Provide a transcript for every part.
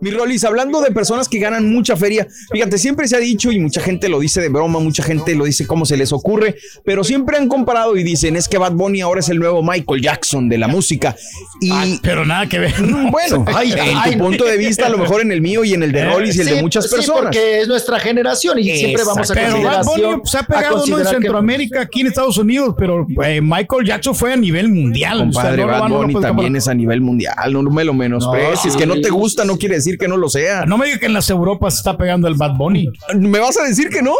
Mi Rolis, hablando de personas que ganan mucha feria, fíjate, siempre se ha dicho y mucha gente lo dice de broma, mucha gente lo dice como se les ocurre, pero siempre han comparado y dicen es que Bad Bunny ahora es el nuevo Michael Jackson de la música. Y pero nada que ver. bueno, Ay, en ay, tu punto de vista, a lo mejor en el mío y en el de Rolis y el de Sí, muchas sí, personas. porque es nuestra generación y siempre vamos a Pero Bad Bunny se ha pegado ¿no? en Centroamérica, aquí en Estados Unidos, pero eh, Michael Jackson fue a nivel mundial. o sea, Compadre, no Bad no Bunny también comparar. es a nivel mundial, no me lo menosprecies. No, que no sí. te gusta no quiere decir que no lo sea. No me digas que en las Europas se está pegando el Bad Bunny. ¿Me vas a decir que no?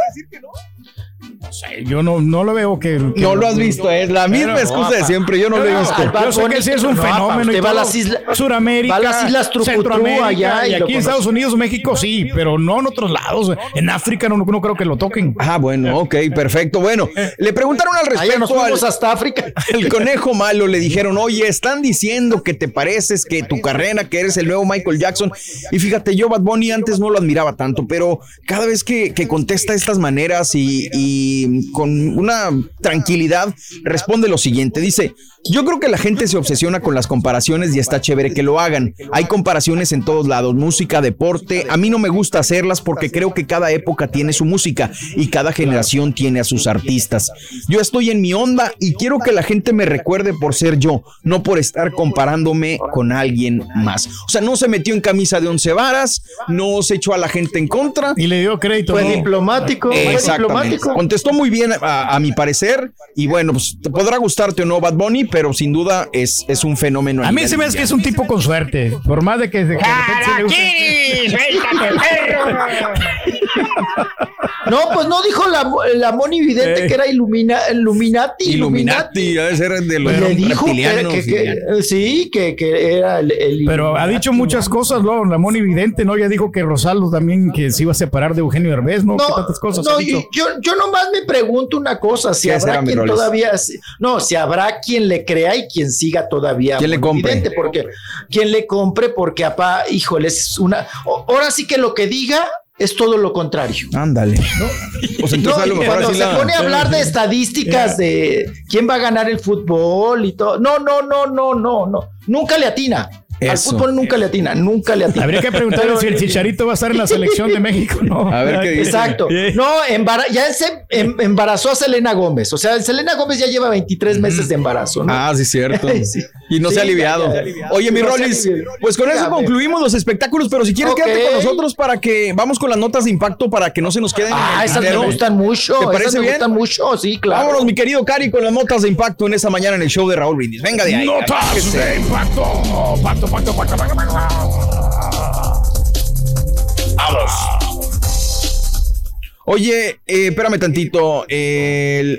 No sé, yo no, no lo veo que, que- No lo has visto, es la misma Pero, excusa de siempre, yo no lo he visto. Yo sé que sí es un no, fenómeno y usted va a todo. las islas- Suramérica, va a las islas Centroamérica allá y aquí en Estados Unidos, México sí, pero no en otros lados. En África no, no creo que lo toquen. Ah, bueno, ok, perfecto. Bueno, le preguntaron al Allá nos respecto al, fuimos hasta África. el conejo malo, le dijeron, oye, están diciendo que te pareces, que tu carrera, que eres el nuevo Michael Jackson. Y fíjate, yo Bad Bunny antes no lo admiraba tanto, pero cada vez que, que contesta de estas maneras y, y con una tranquilidad, responde lo siguiente, dice, yo creo que la gente se obsesiona con las comparaciones y está chévere que lo hagan. Hay comparaciones en todos lados, música, deporte. A mí no me gusta hacerlas porque creo que cada época tiene su música y cada generación tiene a sus artistas. Yo estoy en mi onda y quiero que la gente me recuerde por ser yo, no por estar comparándome con alguien más. O sea, no se metió en camisa de once varas, no se echó a la gente en contra. Y le dio crédito. Fue ¿no? diplomático, fue Exactamente. diplomático. Contestó muy bien a, a mi parecer y bueno, pues te podrá gustarte o no Bad Bunny, pero sin duda es, es un fenómeno. A mí se me hace que es un tipo con suerte. Por más de que, de que guste- No, pues no dijo la, la Moni Vidente Eh. que era ilumina, Illuminati. Illuminati, debe ser de los Le dijo que, reptilianos. que- que- eh, sí, que, que era el, el Pero ha dicho muchas cosas, ¿no? La Moni Vidente, ¿no? Ya dijo que Rosaldo también que se iba a separar de Eugenio Herbés, ¿no? ¿Qué tantas cosas no, ha dicho? yo, yo nomás me pregunto una cosa, si ¿Qué habrá quien todavía, no, si habrá quien le crea y quien siga todavía. ¿Quién le Moni compre? Vidente, porque quien le compre, porque apá, híjole, es una, o- ahora sí que lo que diga es todo lo contrario. Ándale. Pues entonces No, a lo y mejor cuando así se la- pone a hablar de estadísticas de quién va a ganar el fútbol y todo. No, no, no, no, no, no. Nunca le atina. Al fútbol nunca le atina, nunca le atina. Habría que preguntarle si el Chicharito va a estar en la selección de México, ¿no? A ver qué dice. Exacto. No, embara- ya se em- embarazó a Selena Gómez. O sea, Selena Gómez ya lleva 23 meses de embarazo, ¿no? Ah, sí, cierto. Sí. Y no Sí, se ha ya, aliviado. ya, ya. Oye, mi No Rolis, pues con eso concluimos los espectáculos, pero si quieres Ok. quédate con nosotros para que vamos con las notas de impacto para que no se nos queden. en Ah, esas me gustan mucho. ¿Te parece esas me bien? gustan mucho, sí, claro. Vámonos, mi querido Cari, con las notas de impacto en esta mañana en el show de Raúl Brindis. Venga de ahí. Notas de impacto. Pacto, Oye, eh, espérame tantito. eh,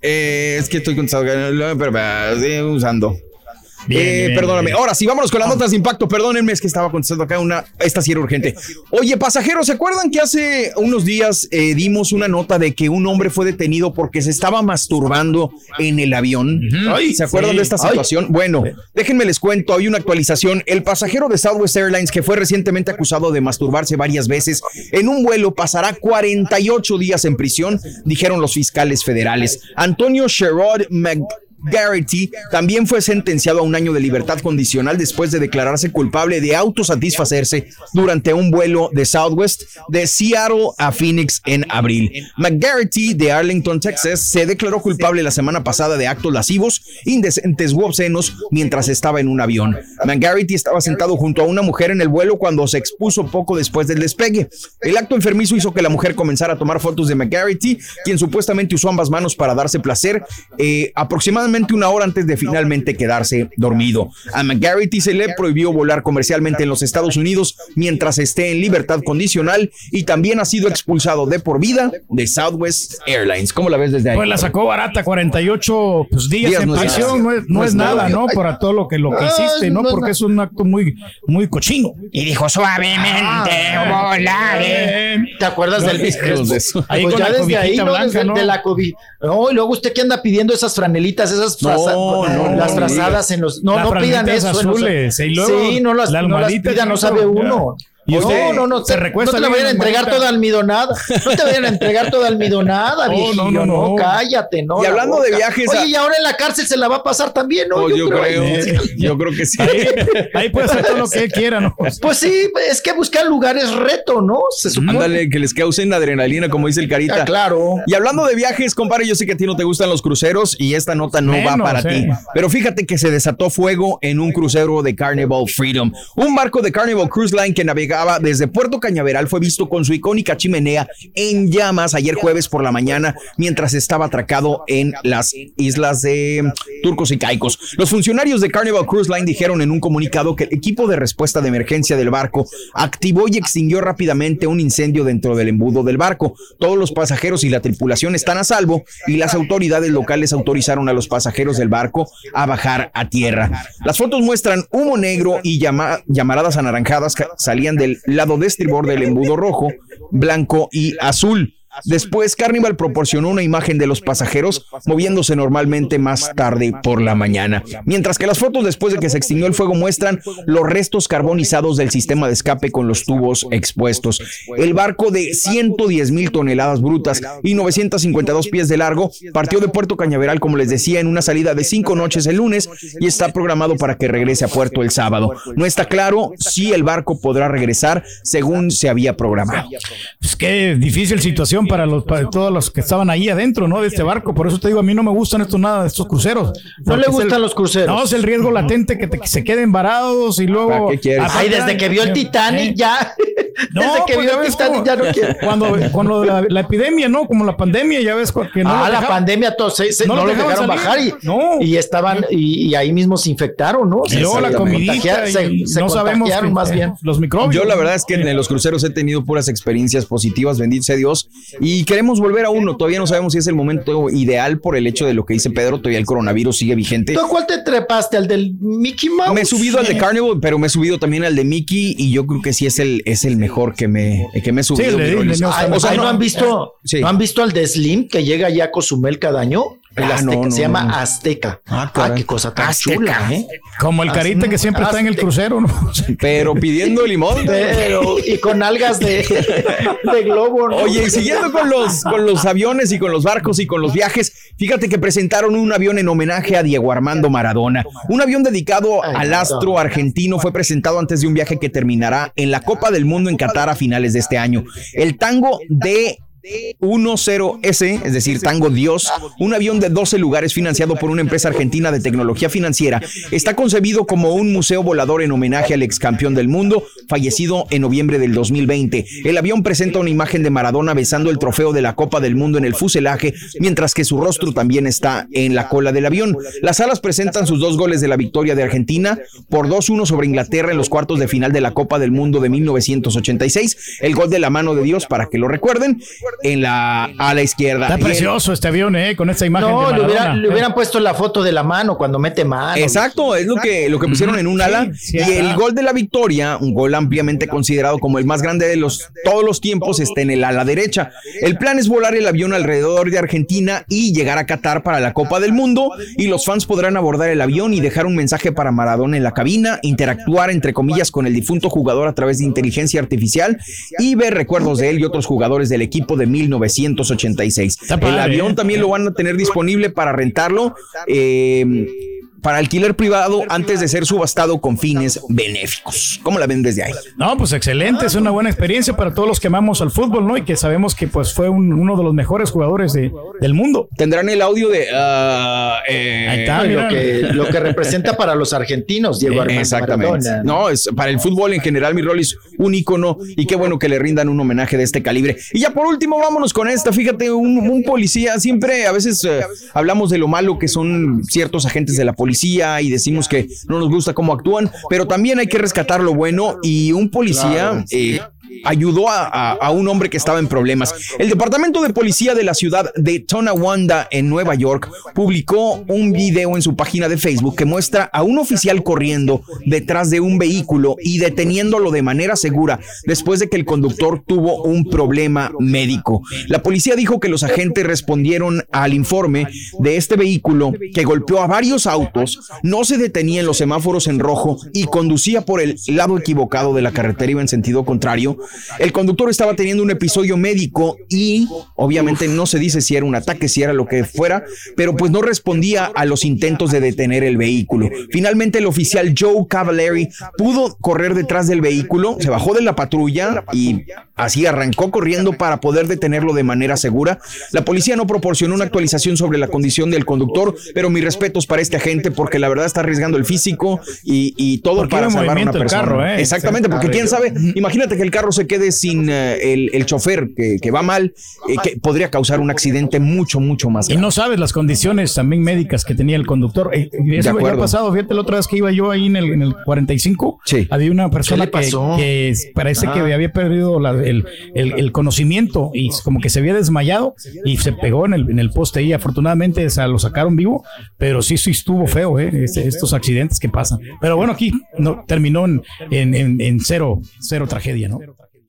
es que estoy contestando. Espérame, estoy usando. Bien, Eh, bien, perdóname. bien. Ahora sí, vámonos con las notas de impacto. Perdónenme, es que estaba contestando acá una. Esta sí era urgente. Oye, pasajeros, ¿se acuerdan que hace unos días eh, dimos una nota de que un hombre fue detenido porque se estaba masturbando en el avión? Ay, ¿Se acuerdan sí. de esta situación? Bueno, déjenme les cuento, hay una actualización. El pasajero de Southwest Airlines que fue recientemente acusado de masturbarse varias veces en un vuelo pasará 48 días en prisión, dijeron los fiscales federales. Antonio Sherrod Mc Garrity también fue sentenciado a un año de libertad condicional después de declararse culpable de autosatisfacerse durante un vuelo de Southwest de Seattle a Phoenix en abril. McGarity de Arlington, Texas, se declaró culpable la semana pasada de actos lascivos, indecentes u obscenos mientras estaba en un avión. McGarity estaba sentado junto a una mujer en el vuelo cuando se expuso poco después del despegue. El acto enfermizo hizo que la mujer comenzara a tomar fotos de McGarity, quien supuestamente usó ambas manos para darse placer. Eh, aproximadamente aproximadamente una hora antes de finalmente quedarse dormido. A McGarity se le prohibió volar comercialmente en los Estados Unidos mientras esté en libertad condicional y también ha sido expulsado de por vida de Southwest Airlines. ¿Cómo la ves desde ahí? Pues la sacó barata, 48 pues, días, Días en no es prisión, nada. no es, no No es es nada, nada. ¿no? Para todo lo que, lo que Ah, hiciste, ¿no? Porque es un acto muy, muy cochino. Y dijo suavemente, volaré. ¿Te acuerdas del de eso. Ahí Pues con ya la desde ahí, blanca, Desde ¿no? de la COVID. No, y luego usted que anda pidiendo esas franelitas, esas No, no, las no frazadas en los. No, no pidan eso. en los- azules, y luego sí, no las, la no las almohadita, pida, no sabe ya. Uno. Y usted no, no, no, se te, recuesta no te la vayan a entregar toda almidonada. No te vayan a entregar toda almidonada, No, viejillo. no, No, no, no. cállate, no. Y la hablando de viajes a- Oye, y ahora en la cárcel se la va a pasar también, ¿no? Oh, yo creo, yo creo que sí. Ahí, ahí puede hacer todo lo que él quiera, ¿no? Pues sí, es que buscar lugares reto, ¿no? Se supone. Ándale, que les causen adrenalina, como dice el Carita. Ah, claro. Y hablando de viajes, compadre, yo sé que a ti no te gustan los cruceros y esta nota no va para eh. ti. Pero fíjate que se desató fuego en un crucero de Carnival Freedom. Un barco de Carnival Cruise Line que desde Puerto Cañaveral fue visto con su icónica chimenea en llamas ayer jueves por la mañana mientras estaba atracado en las islas de Turcos y Caicos. Los funcionarios de Carnival Cruise Line dijeron en un comunicado que el equipo de respuesta de emergencia del barco activó y extinguió rápidamente un incendio dentro del embudo del barco. Todos los pasajeros y la tripulación están a salvo y las autoridades locales autorizaron a los pasajeros del barco a bajar a tierra. Las fotos muestran humo negro y llama- llamaradas anaranjadas que salían lado de estribor del embudo rojo, blanco y azul. Después, Carnival proporcionó una imagen de los pasajeros moviéndose normalmente más tarde por la mañana. Mientras que las fotos después de que se extinguió el fuego muestran los restos carbonizados del sistema de escape con los tubos expuestos. El barco de 110 mil toneladas brutas y 952 pies de largo partió de Puerto Cañaveral, como les decía, en una salida de cinco noches el lunes y está programado para que regrese a puerto el sábado. No está claro si el barco podrá regresar según se había programado. Pues qué difícil situación para, los, para todos los que estaban ahí adentro, ¿no? De este barco. Por eso te digo, a mí no me gustan estos nada de estos cruceros. No le gustan el- los cruceros. No, es el riesgo latente que, te- que se queden varados y luego. ¿Para qué Ay, desde que vio el Titanic eh, ya. No, desde que pues vio el ves Titanic ya no quiere. Cuando, cuando la, la epidemia, ¿no? Como la pandemia, ya ves que no ah, la pandemia, todos se, se- no no, lo dejaron salir. bajar y, No. y estaban, y, y ahí mismo se infectaron, ¿no? Y Se- luego se la comidita contagia- se- y se no sabemos que- más bien. los microbios. Yo la verdad es que en los cruceros he tenido puras experiencias positivas, bendito sea Dios, y queremos volver a uno. Todavía no sabemos si es el momento ideal por el hecho de lo que dice Pedro, todavía el coronavirus sigue vigente. ¿Tú a cuál te trepaste? ¿Al del Mickey Mouse? Me he subido al de Carnival, pero me he subido también al de Mickey y yo creo que sí es el, es el mejor que me, que me he subido. no, Ay, o sea, ¿no, no- han visto, Sí. ¿no han visto al de Slim que llega ya a Cozumel cada año? El Ah, Azteca, no, no, se llama no. Azteca. Ah, Ah, qué cosa tan Azteca. chula, ¿eh? Como el carita que siempre está en el crucero, ¿no? Pero pidiendo limón. Pero, y con algas de, de globo, ¿no? Oye, y siguiendo con los, con los aviones y con los barcos y con los viajes, fíjate que presentaron un avión en homenaje a Diego Armando Maradona. Un avión dedicado Ay, al astro no. argentino fue presentado antes de un viaje que terminará en la Copa del Mundo en Qatar a finales de este año. El tango de 10S, es decir, Tango Dios, un avión de 12 lugares financiado por una empresa argentina de tecnología financiera, está concebido como un museo volador en homenaje al ex campeón del mundo, fallecido en noviembre del 2020. El avión presenta una imagen de Maradona besando el trofeo de la Copa del Mundo en el fuselaje, mientras que su rostro también está en la cola del avión. Las alas presentan sus dos goles de la victoria de Argentina por 2-1 sobre Inglaterra en los cuartos de final de la Copa del Mundo de 1986. El gol de la mano de Dios, para que lo recuerden, en la ala izquierda. Está precioso este avión, ¿eh? Con esta imagen No, de le, hubieran, le hubieran puesto la foto de la mano cuando mete mano. Exacto, es lo que, lo que pusieron en un ala. sí, y el gol de la victoria, un gol ampliamente considerado como el más grande de los todos los tiempos, está en el ala derecha. El plan es volar el avión alrededor de Argentina y llegar a Qatar para la Copa del Mundo. Y los fans podrán abordar el avión y dejar un mensaje para Maradona en la cabina, interactuar entre comillas con el difunto jugador a través de inteligencia artificial y ver recuerdos de él y otros jugadores del equipo de 1986. Está padre, el avión ¿eh? también lo van a tener disponible para rentarlo. eh, para alquiler privado antes de ser subastado con fines benéficos. ¿Cómo la ven desde ahí? No, pues excelente, es una buena experiencia para todos los que amamos al fútbol, ¿no? Y que sabemos que pues fue un- uno de los mejores jugadores de- del mundo. Tendrán el audio de... eh, Ahí está, lo, que, lo que representa para los argentinos, Diego Armando Exactamente. Maradona. No, es para el fútbol en general, mi rol es un ícono y qué bueno que le rindan un homenaje de este calibre. Y ya por último, vámonos con esta. Fíjate, un, un policía, siempre a veces eh, hablamos de lo malo que son ciertos agentes de la policía y decimos que no nos gusta cómo actúan, pero también hay que rescatar lo bueno y un policía... eh, ayudó a, un hombre que estaba en problemas. El Departamento de Policía de la ciudad de Tonawanda, en Nueva York, publicó un video en su página de Facebook que muestra a un oficial corriendo detrás de un vehículo y deteniéndolo de manera segura después de que el conductor tuvo un problema médico. La policía dijo que los agentes respondieron al informe de este vehículo que golpeó a varios autos, no se detenía en los semáforos en rojo y conducía por el lado equivocado de la carretera, iba en sentido contrario. El conductor estaba teniendo un episodio médico y obviamente no se dice si era un ataque, si era lo que fuera, pero pues no respondía a los intentos de detener el vehículo. Finalmente el oficial Joe Cavalieri pudo correr detrás del vehículo, se bajó de la patrulla y así arrancó corriendo para poder detenerlo de manera segura. La policía no proporcionó una actualización sobre la condición del conductor, pero mis respetos para este agente porque la verdad está arriesgando el físico y, y todo para salvar a una persona. carro, ¿eh? Exactamente, porque quién sabe, imagínate que el carro se quede sin eh, el, el chofer que, que va mal, eh, que podría causar un accidente mucho, mucho más Y grave. no sabes las condiciones también médicas que tenía el conductor. Eh, y eso De ya ha pasado, fíjate, la otra vez que iba yo ahí en el, en el 45, Sí. había una persona que, parece que había perdido la- el, el- el conocimiento y como que se había desmayado y se pegó en el, en el poste y afortunadamente o sea, lo sacaron vivo, pero sí, sí estuvo feo, ¿eh? Este- estos accidentes que pasan. Pero bueno, aquí no, terminó en, en- en- en cero, cero tragedia, ¿no?